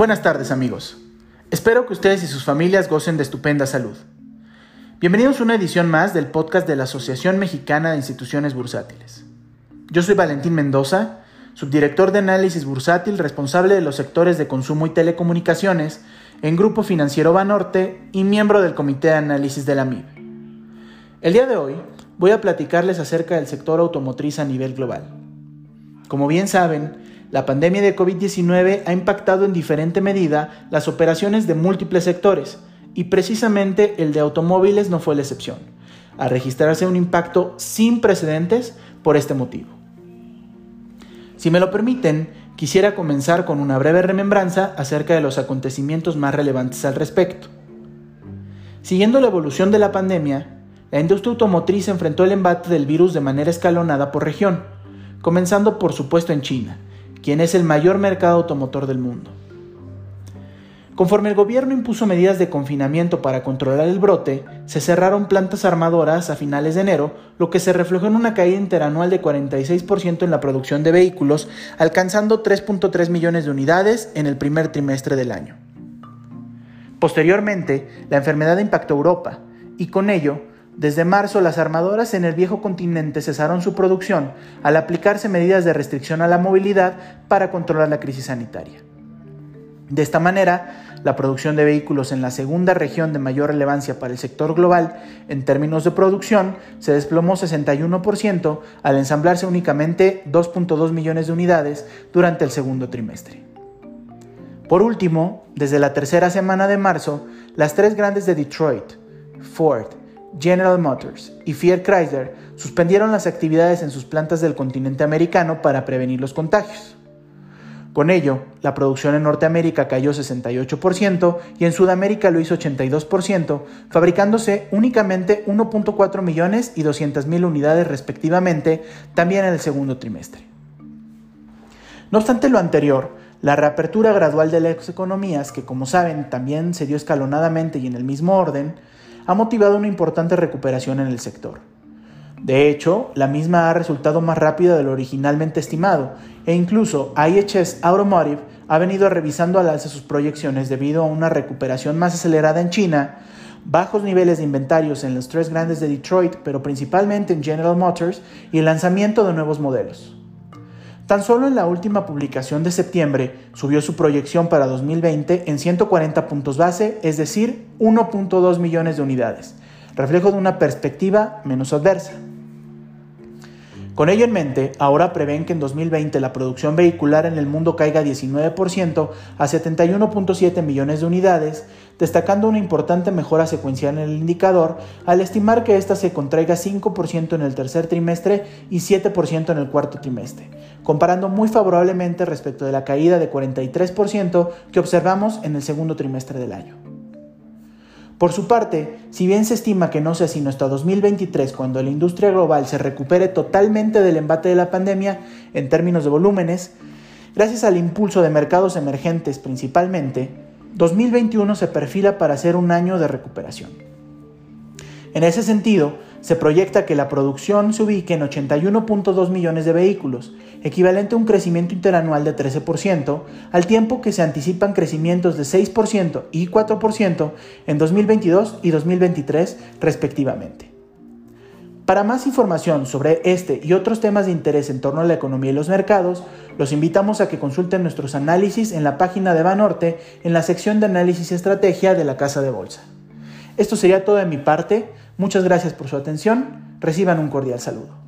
Buenas tardes amigos. Espero que ustedes y sus familias gocen de estupenda salud. Bienvenidos a una edición más del podcast de la Asociación Mexicana de Instituciones Bursátiles. Yo soy Valentín Mendoza, subdirector de análisis bursátil responsable de los sectores de consumo y telecomunicaciones en Grupo Financiero Banorte y miembro del Comité de Análisis de la MIB. El día de hoy voy a platicarles acerca del sector automotriz a nivel global. Como bien saben, la pandemia de COVID-19 ha impactado en diferente medida las operaciones de múltiples sectores y precisamente el de automóviles no fue la excepción, a registrarse un impacto sin precedentes por este motivo. Si me lo permiten, quisiera comenzar con una breve remembranza acerca de los acontecimientos más relevantes al respecto. Siguiendo la evolución de la pandemia, la industria automotriz enfrentó el embate del virus de manera escalonada por región, comenzando por supuesto en China, quien es el mayor mercado automotor del mundo. Conforme el gobierno impuso medidas de confinamiento para controlar el brote, se cerraron plantas armadoras a finales de enero, lo que se reflejó en una caída interanual de 46% en la producción de vehículos, alcanzando 3.3 millones de unidades en el primer trimestre del año. Posteriormente, la enfermedad impactó Europa, y con ello, desde marzo las armadoras en el viejo continente cesaron su producción al aplicarse medidas de restricción a la movilidad para controlar la crisis sanitaria. De esta manera, la producción de vehículos en la segunda región de mayor relevancia para el sector global en términos de producción se desplomó 61% al ensamblarse únicamente 2.2 millones de unidades durante el segundo trimestre. Por último, desde la tercera semana de marzo, las tres grandes de Detroit, Ford, General Motors y Fiat Chrysler suspendieron las actividades en sus plantas del continente americano para prevenir los contagios. Con ello, la producción en Norteamérica cayó 68% y en Sudamérica lo hizo 82%, fabricándose únicamente 1.4 millones y 200 mil unidades respectivamente, también en el segundo trimestre. No obstante lo anterior, la reapertura gradual de las economías, que como saben también se dio escalonadamente y en el mismo orden, ha motivado una importante recuperación en el sector. De hecho, la misma ha resultado más rápida de lo originalmente estimado, e incluso IHS Automotive ha venido revisando al alza sus proyecciones debido a una recuperación más acelerada en China, bajos niveles de inventarios en los tres grandes de Detroit, pero principalmente en General Motors, y el lanzamiento de nuevos modelos. Tan solo en la última publicación de septiembre subió su proyección para 2020 en 140 puntos base, es decir, 1.2 millones de unidades, reflejo de una perspectiva menos adversa. Con ello en mente, ahora prevén que en 2020 la producción vehicular en el mundo caiga 19% a 71.7 millones de unidades, destacando una importante mejora secuencial en el indicador, al estimar que ésta se contraiga 5% en el tercer trimestre y 7% en el cuarto trimestre, comparando muy favorablemente respecto de la caída de 43% que observamos en el segundo trimestre del año. Por su parte, si bien se estima que no sea sino hasta 2023 cuando la industria global se recupere totalmente del embate de la pandemia en términos de volúmenes, gracias al impulso de mercados emergentes principalmente, 2021 se perfila para ser un año de recuperación. En ese sentido, se proyecta que la producción se ubique en 81.2 millones de vehículos, equivalente a un crecimiento interanual de 13%, al tiempo que se anticipan crecimientos de 6% y 4% en 2022 y 2023 respectivamente. Para más información sobre este y otros temas de interés en torno a la economía y los mercados, los invitamos a que consulten nuestros análisis en la página de Banorte en la sección de análisis y estrategia de la Casa de Bolsa. Esto sería todo de mi parte. Muchas gracias por su atención. Reciban un cordial saludo.